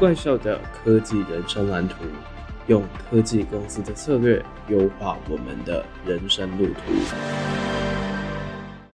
怪兽的科技人生蓝图，用科技公司的策略优化我们的人生路途。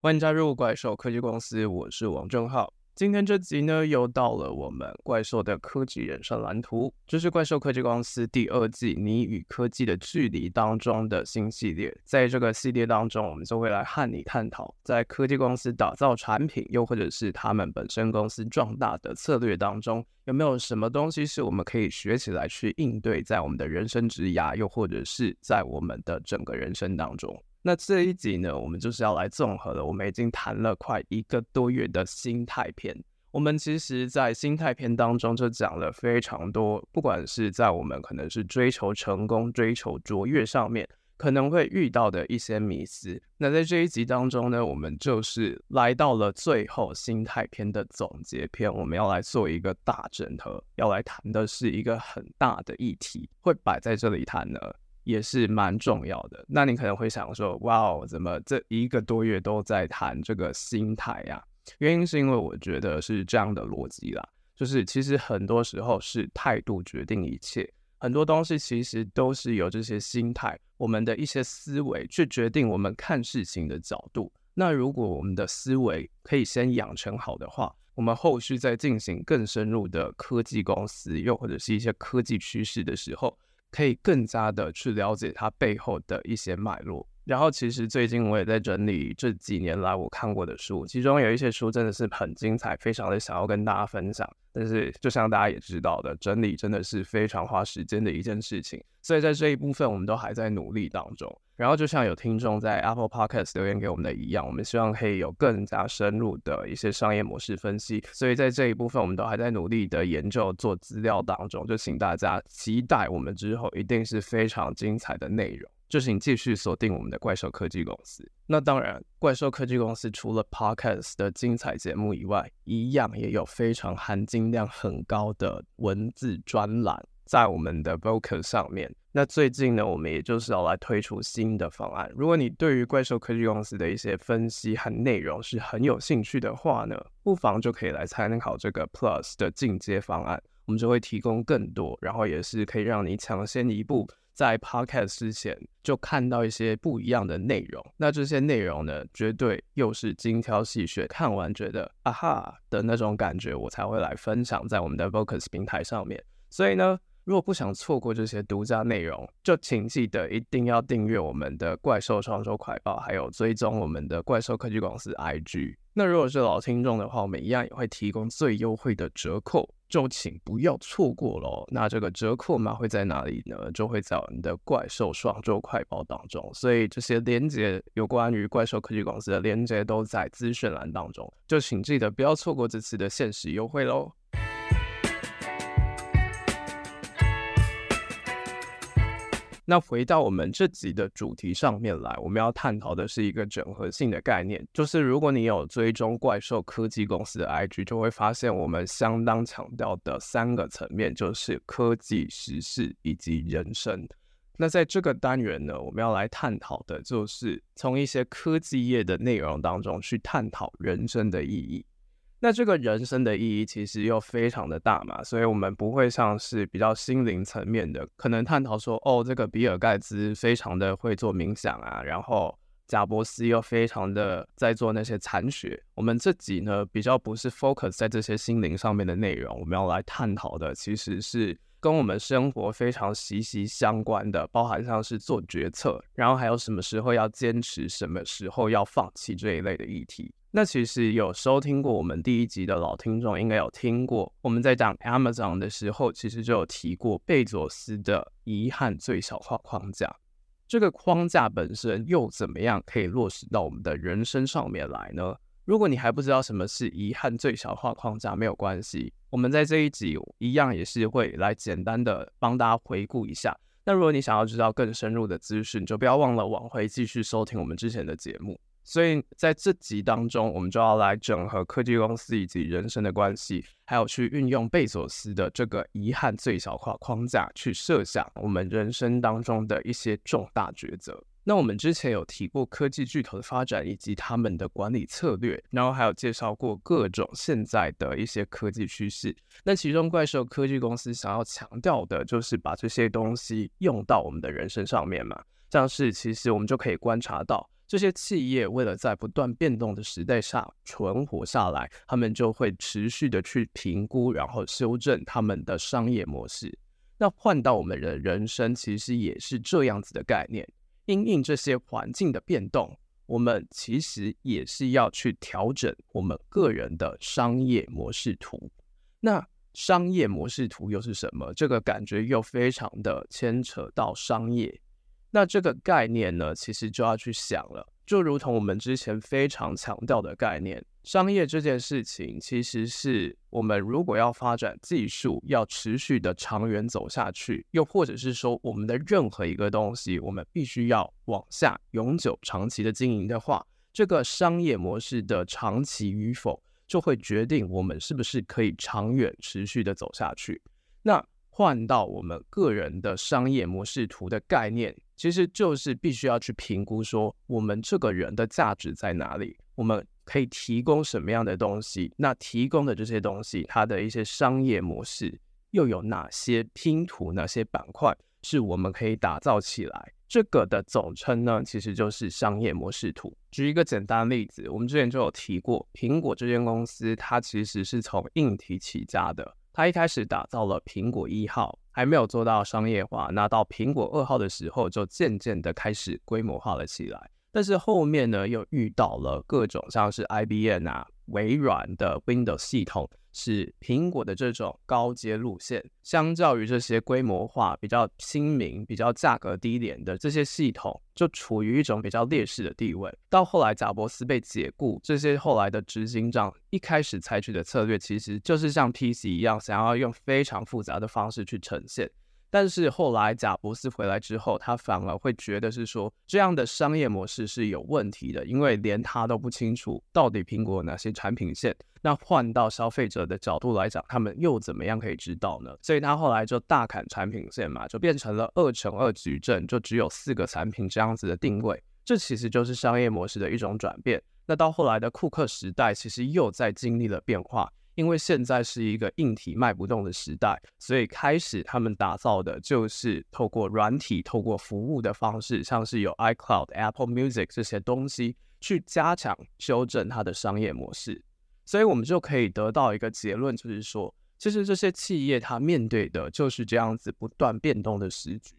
欢迎加入怪兽科技公司，我是王正浩。今天这集呢，又到了我们怪兽的科技人生蓝图，这是怪兽科技公司第二季“你与科技的距离”当中的新系列。在这个系列当中，我们就会来和你探讨，在科技公司打造产品，又或者是他们本身公司壮大的策略当中，有没有什么东西是我们可以学起来去应对，在我们的人生职涯，又或者是在我们的整个人生当中。那这一集呢，我们就是要来综合了。我们已经谈了快一个多月的心态篇。我们其实，在心态篇当中就讲了非常多，不管是在我们可能是追求成功、追求卓越上面，可能会遇到的一些迷思。那在这一集当中呢，我们就是来到了最后心态篇的总结篇，我们要来做一个大整合，要来谈的是一个很大的议题，会摆在这里谈呢。也是蛮重要的。那你可能会想说，哇哦，怎么这一个多月都在谈这个心态呀？原因是因为我觉得是这样的逻辑啦，就是其实很多时候是态度决定一切，很多东西其实都是由这些心态，我们的一些思维去决定我们看事情的角度。那如果我们的思维可以先养成好的话，我们后续在进行更深入的科技公司，又或者是一些科技趋势的时候，可以更加的去了解它背后的一些脉络。然后，其实最近我也在整理这几年来我看过的书，其中有一些书真的是很精彩，非常的想要跟大家分享。但是，就像大家也知道的，整理真的是非常花时间的一件事情，所以在这一部分我们都还在努力当中。然后，就像有听众在 Apple Podcast 留言给我们的一样，我们希望可以有更加深入的一些商业模式分析。所以在这一部分，我们都还在努力的研究做资料当中，就请大家期待我们之后一定是非常精彩的内容。就请继续锁定我们的怪兽科技公司。那当然，怪兽科技公司除了 Podcast 的精彩节目以外，一样也有非常含金量很高的文字专栏在我们的 Vocal 上面。那最近呢，我们也就是要来推出新的方案。如果你对于怪兽科技公司的一些分析和内容是很有兴趣的话呢，不妨就可以来参考这个 Plus 的进阶方案。我们就会提供更多，然后也是可以让你抢先一步。在 Podcast 之前就看到一些不一样的内容，那这些内容呢，绝对又是精挑细选，看完觉得啊哈的那种感觉，我才会来分享在我们的 Vocus 平台上面。所以呢，如果不想错过这些独家内容，就请记得一定要订阅我们的怪兽双周快报，还有追踪我们的怪兽科技公司 IG。那如果是老听众的话，我们一样也会提供最优惠的折扣。就请不要错过喽。那这个折扣码会在哪里呢？就会在我们的怪兽双周快报当中。所以这些连接有关于怪兽科技公司的连接都在资讯栏当中。就请记得不要错过这次的限时优惠喽。那回到我们这集的主题上面来，我们要探讨的是一个整合性的概念，就是如果你有追踪怪兽科技公司的 IG，就会发现我们相当强调的三个层面，就是科技、时事以及人生。那在这个单元呢，我们要来探讨的就是从一些科技业的内容当中去探讨人生的意义。那这个人生的意义其实又非常的大嘛，所以我们不会像是比较心灵层面的，可能探讨说，哦，这个比尔盖茨非常的会做冥想啊，然后贾伯斯又非常的在做那些禅学。我们这集呢，比较不是 focus 在这些心灵上面的内容，我们要来探讨的其实是跟我们生活非常息息相关的，包含像是做决策，然后还有什么时候要坚持，什么时候要放弃这一类的议题。那其实有收听过我们第一集的老听众，应该有听过我们在讲 Amazon 的时候，其实就有提过贝佐斯的遗憾最小化框架。这个框架本身又怎么样可以落实到我们的人生上面来呢？如果你还不知道什么是遗憾最小化框架，没有关系，我们在这一集一样也是会来简单的帮大家回顾一下。那如果你想要知道更深入的资讯，就不要忘了往回继续收听我们之前的节目。所以在这集当中，我们就要来整合科技公司以及人生的关系，还有去运用贝佐斯的这个遗憾最小化框架，去设想我们人生当中的一些重大抉择。那我们之前有提过科技巨头的发展以及他们的管理策略，然后还有介绍过各种现在的一些科技趋势。那其中怪兽科技公司想要强调的就是把这些东西用到我们的人身上面嘛。像是其实我们就可以观察到，这些企业为了在不断变动的时代上存活下来，他们就会持续的去评估，然后修正他们的商业模式。那换到我们的人生，其实也是这样子的概念。因应这些环境的变动，我们其实也是要去调整我们个人的商业模式图。那商业模式图又是什么？这个感觉又非常的牵扯到商业。那这个概念呢，其实就要去想了。就如同我们之前非常强调的概念，商业这件事情，其实是我们如果要发展技术，要持续的长远走下去，又或者是说我们的任何一个东西，我们必须要往下永久长期的经营的话，这个商业模式的长期与否，就会决定我们是不是可以长远持续的走下去。那换到我们个人的商业模式图的概念，其实就是必须要去评估说，我们这个人的价值在哪里，我们可以提供什么样的东西，那提供的这些东西，它的一些商业模式又有哪些拼图，哪些板块是我们可以打造起来？这个的总称呢，其实就是商业模式图。举一个简单例子，我们之前就有提过，苹果这间公司，它其实是从硬体起家的。它一开始打造了苹果一号，还没有做到商业化。那到苹果二号的时候，就渐渐的开始规模化了起来。但是后面呢，又遇到了各种像是 IBM 啊。微软的 Windows 系统是苹果的这种高阶路线，相较于这些规模化、比较亲民、比较价格低廉的这些系统，就处于一种比较劣势的地位。到后来，贾伯斯被解雇，这些后来的执行长一开始采取的策略，其实就是像 PC 一样，想要用非常复杂的方式去呈现。但是后来贾伯斯回来之后，他反而会觉得是说，这样的商业模式是有问题的，因为连他都不清楚到底苹果有哪些产品线。那换到消费者的角度来讲，他们又怎么样可以知道呢？所以他后来就大砍产品线嘛，就变成了二乘二矩阵，就只有四个产品这样子的定位。这其实就是商业模式的一种转变。那到后来的库克时代，其实又在经历了变化。因为现在是一个硬体卖不动的时代，所以开始他们打造的就是透过软体、透过服务的方式，像是有 iCloud、Apple Music 这些东西，去加强修正它的商业模式。所以我们就可以得到一个结论，就是说，其实这些企业它面对的就是这样子不断变动的时局，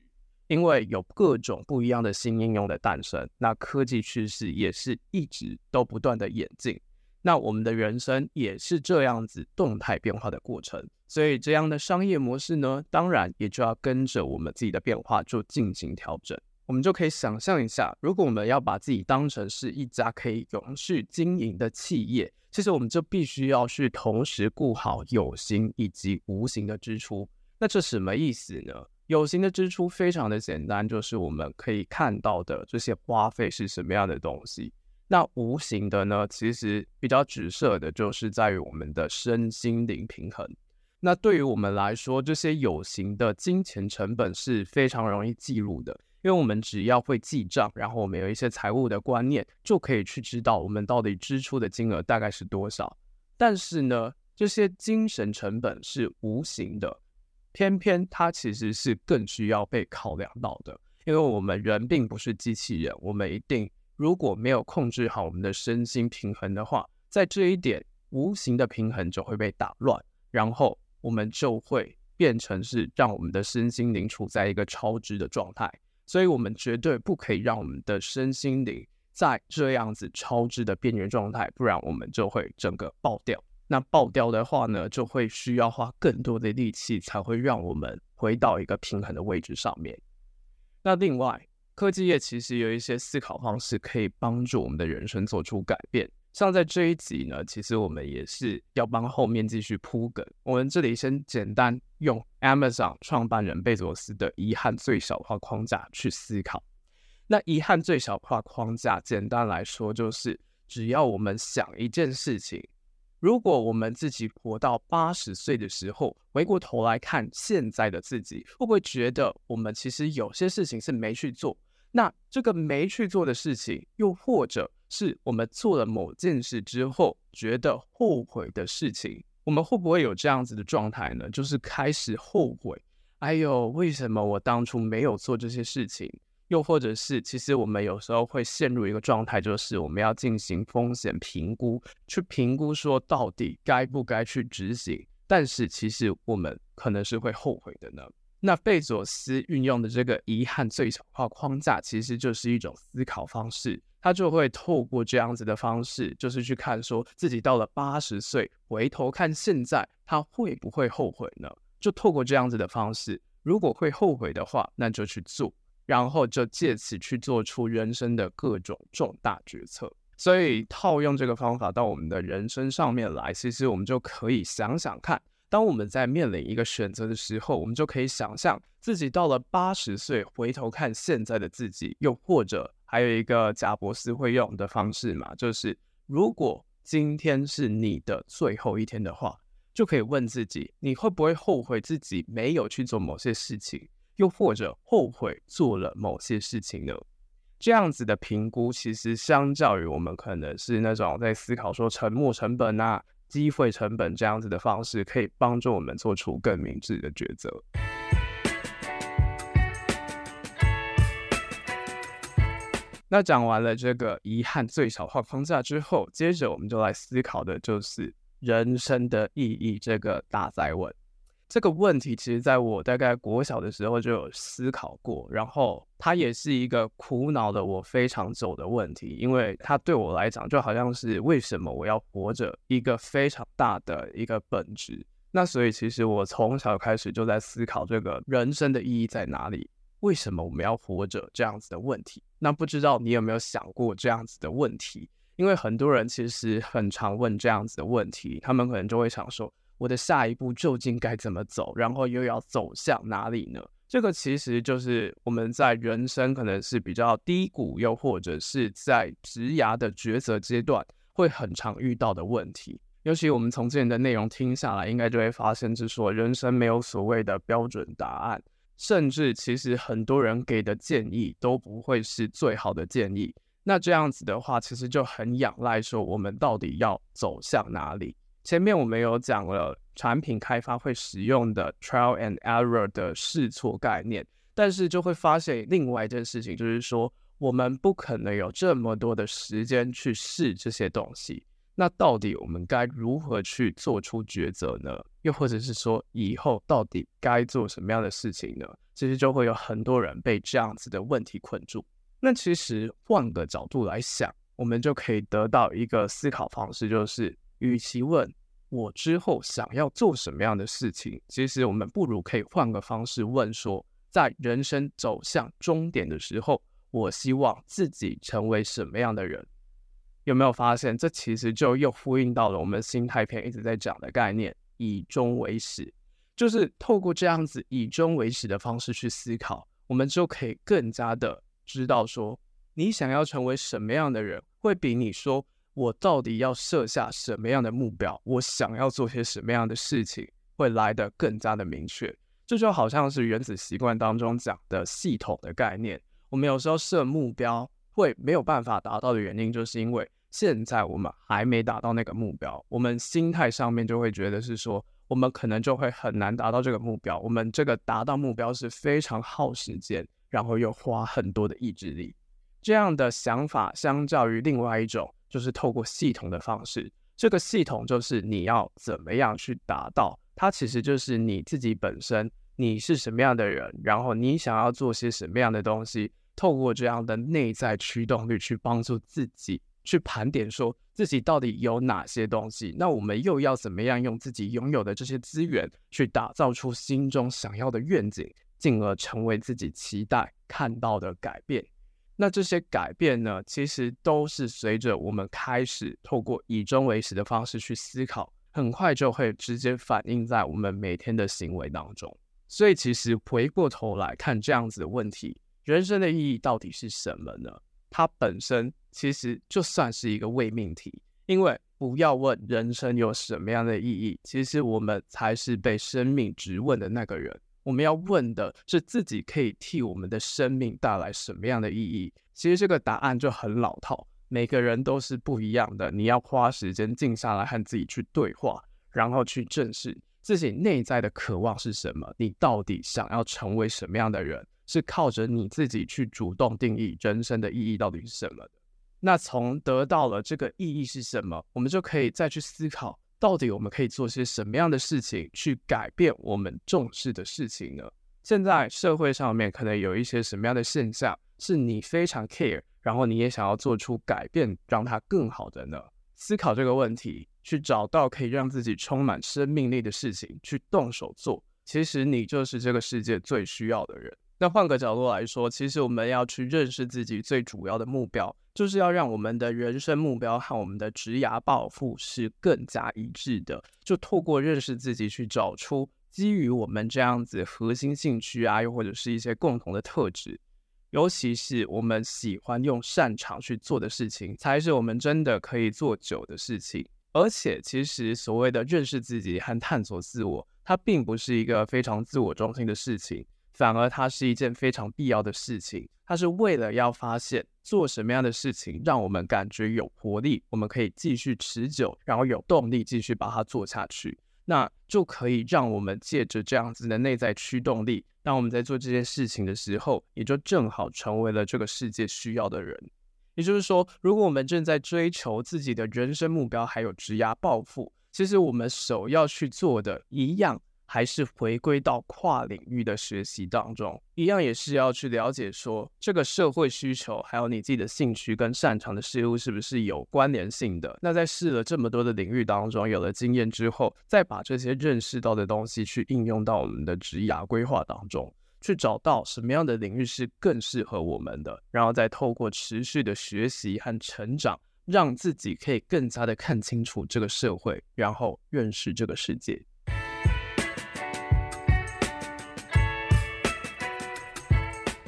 因为有各种不一样的新应用的诞生，那科技趋势也是一直都不断的演进。那我们的人生也是这样子动态变化的过程，所以这样的商业模式呢，当然也就要跟着我们自己的变化就进行调整。我们就可以想象一下，如果我们要把自己当成是一家可以永续经营的企业，其实我们就必须要去同时顾好有形以及无形的支出。那这什么意思呢？有形的支出非常的简单，就是我们可以看到的这些花费是什么样的东西。那无形的呢，其实比较直射的，就是在于我们的身心灵平衡。那对于我们来说，这些有形的金钱成本是非常容易记录的，因为我们只要会记账，然后我们有一些财务的观念，就可以去知道我们到底支出的金额大概是多少。但是呢，这些精神成本是无形的，偏偏它其实是更需要被考量到的，因为我们人并不是机器人，我们一定。如果没有控制好我们的身心平衡的话，在这一点无形的平衡就会被打乱，然后我们就会变成是让我们的身心灵处在一个超支的状态。所以，我们绝对不可以让我们的身心灵在这样子超支的边缘状态，不然我们就会整个爆掉。那爆掉的话呢，就会需要花更多的力气，才会让我们回到一个平衡的位置上面。那另外，科技业其实有一些思考方式可以帮助我们的人生做出改变。像在这一集呢，其实我们也是要帮后面继续铺梗。我们这里先简单用 Amazon 创办人贝佐斯的遗憾最小化框架去思考。那遗憾最小化框架，简单来说就是，只要我们想一件事情。如果我们自己活到八十岁的时候，回过头来看现在的自己，会不会觉得我们其实有些事情是没去做？那这个没去做的事情，又或者是我们做了某件事之后觉得后悔的事情，我们会不会有这样子的状态呢？就是开始后悔，哎呦，为什么我当初没有做这些事情？又或者是，其实我们有时候会陷入一个状态，就是我们要进行风险评估，去评估说到底该不该去执行。但是其实我们可能是会后悔的呢。那贝佐斯运用的这个遗憾最小化框架，其实就是一种思考方式。他就会透过这样子的方式，就是去看说自己到了八十岁，回头看现在，他会不会后悔呢？就透过这样子的方式，如果会后悔的话，那就去做。然后就借此去做出人生的各种重大决策，所以套用这个方法到我们的人生上面来，其实我们就可以想想看，当我们在面临一个选择的时候，我们就可以想象自己到了八十岁，回头看现在的自己，又或者还有一个贾伯斯会用的方式嘛，就是如果今天是你的最后一天的话，就可以问自己，你会不会后悔自己没有去做某些事情？又或者后悔做了某些事情呢？这样子的评估，其实相较于我们可能是那种在思考说沉没成本啊、机会成本这样子的方式，可以帮助我们做出更明智的抉择。那讲完了这个遗憾最小化框架之后，接着我们就来思考的就是人生的意义这个大哉问。这个问题其实在我大概国小的时候就有思考过，然后它也是一个苦恼的我非常久的问题，因为它对我来讲就好像是为什么我要活着一个非常大的一个本质。那所以其实我从小开始就在思考这个人生的意义在哪里，为什么我们要活着这样子的问题。那不知道你有没有想过这样子的问题？因为很多人其实很常问这样子的问题，他们可能就会想说。我的下一步究竟该怎么走？然后又要走向哪里呢？这个其实就是我们在人生可能是比较低谷，又或者是在职涯的抉择阶段会很常遇到的问题。尤其我们从之前的内容听下来，应该就会发现，是说人生没有所谓的标准答案，甚至其实很多人给的建议都不会是最好的建议。那这样子的话，其实就很仰赖说我们到底要走向哪里。前面我们有讲了产品开发会使用的 trial and error 的试错概念，但是就会发现另外一件事情，就是说我们不可能有这么多的时间去试这些东西。那到底我们该如何去做出抉择呢？又或者是说以后到底该做什么样的事情呢？其实就会有很多人被这样子的问题困住。那其实换个角度来想，我们就可以得到一个思考方式，就是。与其问我之后想要做什么样的事情，其实我们不如可以换个方式问说，在人生走向终点的时候，我希望自己成为什么样的人？有没有发现，这其实就又呼应到了我们心态篇一直在讲的概念——以终为始。就是透过这样子以终为始的方式去思考，我们就可以更加的知道说，你想要成为什么样的人，会比你说。我到底要设下什么样的目标？我想要做些什么样的事情，会来得更加的明确。这就好像是原子习惯当中讲的系统的概念。我们有时候设目标会没有办法达到的原因，就是因为现在我们还没达到那个目标，我们心态上面就会觉得是说，我们可能就会很难达到这个目标。我们这个达到目标是非常耗时间，然后又花很多的意志力。这样的想法，相较于另外一种。就是透过系统的方式，这个系统就是你要怎么样去达到它，其实就是你自己本身，你是什么样的人，然后你想要做些什么样的东西，透过这样的内在驱动力去帮助自己去盘点，说自己到底有哪些东西，那我们又要怎么样用自己拥有的这些资源去打造出心中想要的愿景，进而成为自己期待看到的改变。那这些改变呢，其实都是随着我们开始透过以终为始的方式去思考，很快就会直接反映在我们每天的行为当中。所以，其实回过头来看这样子的问题，人生的意义到底是什么呢？它本身其实就算是一个伪命题，因为不要问人生有什么样的意义，其实我们才是被生命质问的那个人。我们要问的是自己可以替我们的生命带来什么样的意义？其实这个答案就很老套，每个人都是不一样的。你要花时间静下来和自己去对话，然后去正视自己内在的渴望是什么。你到底想要成为什么样的人？是靠着你自己去主动定义人生的意义到底是什么的。那从得到了这个意义是什么，我们就可以再去思考。到底我们可以做些什么样的事情去改变我们重视的事情呢？现在社会上面可能有一些什么样的现象是你非常 care，然后你也想要做出改变，让它更好的呢？思考这个问题，去找到可以让自己充满生命力的事情，去动手做。其实你就是这个世界最需要的人。那换个角度来说，其实我们要去认识自己最主要的目标，就是要让我们的人生目标和我们的职涯抱负是更加一致的。就透过认识自己，去找出基于我们这样子核心兴趣啊，又或者是一些共同的特质，尤其是我们喜欢用擅长去做的事情，才是我们真的可以做久的事情。而且，其实所谓的认识自己和探索自我，它并不是一个非常自我中心的事情。反而它是一件非常必要的事情，它是为了要发现做什么样的事情让我们感觉有活力，我们可以继续持久，然后有动力继续把它做下去，那就可以让我们借着这样子的内在驱动力，当我们在做这件事情的时候，也就正好成为了这个世界需要的人。也就是说，如果我们正在追求自己的人生目标，还有职涯抱负，其实我们首要去做的一样。还是回归到跨领域的学习当中，一样也是要去了解说这个社会需求，还有你自己的兴趣跟擅长的事物是不是有关联性的。那在试了这么多的领域当中，有了经验之后，再把这些认识到的东西去应用到我们的职涯规划当中，去找到什么样的领域是更适合我们的，然后再透过持续的学习和成长，让自己可以更加的看清楚这个社会，然后认识这个世界。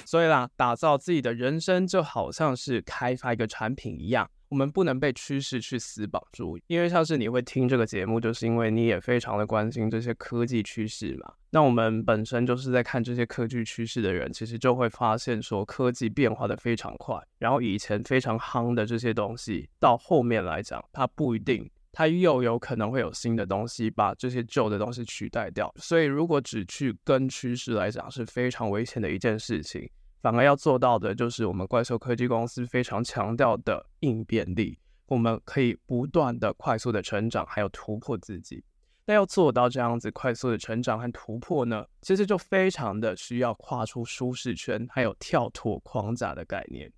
所以啦，打造自己的人生就好像是开发一个产品一样，我们不能被趋势去死绑住。因为像是你会听这个节目，就是因为你也非常的关心这些科技趋势嘛。那我们本身就是在看这些科技趋势的人，其实就会发现说，科技变化的非常快。然后以前非常夯的这些东西，到后面来讲，它不一定，它又有可能会有新的东西把这些旧的东西取代掉。所以如果只去跟趋势来讲，是非常危险的一件事情。反而要做到的就是我们怪兽科技公司非常强调的应变力，我们可以不断的快速的成长，还有突破自己。那要做到这样子快速的成长和突破呢，其实就非常的需要跨出舒适圈，还有跳脱框架的概念。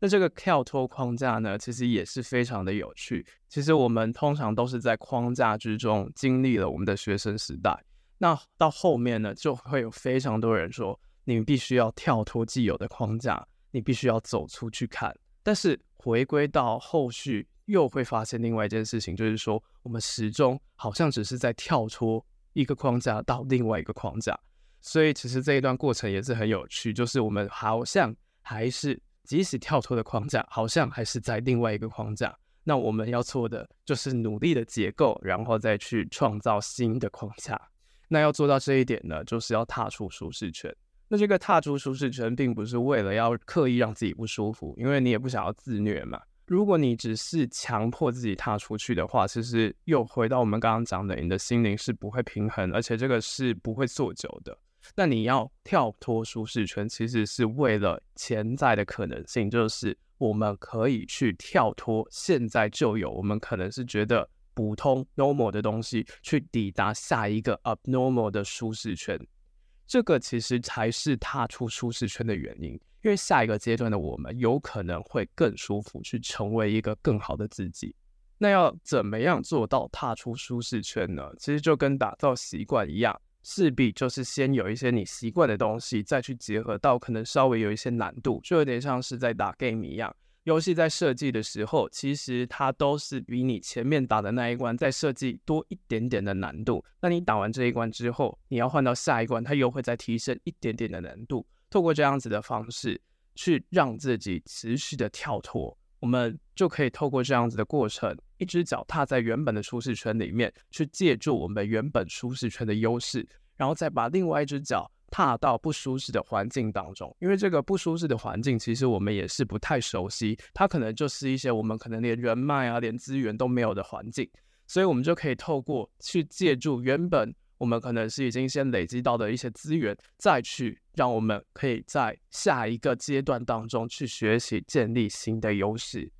那这个跳脱框架呢，其实也是非常的有趣。其实我们通常都是在框架之中经历了我们的学生时代，那到后面呢，就会有非常多人说。你必须要跳脱既有的框架，你必须要走出去看。但是回归到后续，又会发现另外一件事情，就是说我们始终好像只是在跳脱一个框架到另外一个框架。所以其实这一段过程也是很有趣，就是我们好像还是即使跳脱的框架，好像还是在另外一个框架。那我们要做的就是努力的结构，然后再去创造新的框架。那要做到这一点呢，就是要踏出舒适圈。那这个踏出舒适圈，并不是为了要刻意让自己不舒服，因为你也不想要自虐嘛。如果你只是强迫自己踏出去的话，其实又回到我们刚刚讲的，你的心灵是不会平衡，而且这个是不会做久的。那你要跳脱舒适圈，其实是为了潜在的可能性，就是我们可以去跳脱现在就有，我们可能是觉得普通 normal 的东西，去抵达下一个 abnormal 的舒适圈。这个其实才是踏出舒适圈的原因，因为下一个阶段的我们有可能会更舒服，去成为一个更好的自己。那要怎么样做到踏出舒适圈呢？其实就跟打造习惯一样，势必就是先有一些你习惯的东西，再去结合到可能稍微有一些难度，就有点像是在打 game 一样。游戏在设计的时候，其实它都是比你前面打的那一关再设计多一点点的难度。那你打完这一关之后，你要换到下一关，它又会再提升一点点的难度。透过这样子的方式去让自己持续的跳脱，我们就可以透过这样子的过程，一只脚踏在原本的舒适圈里面，去借助我们原本舒适圈的优势，然后再把另外一只脚踏到不舒适的环境当中，因为这个不舒适的环境，其实我们也是不太熟悉，它可能就是一些我们可能连人脉啊、连资源都没有的环境，所以我们就可以透过去借助原本我们可能是已经先累积到的一些资源，再去让我们可以在下一个阶段当中去学习建立新的优势。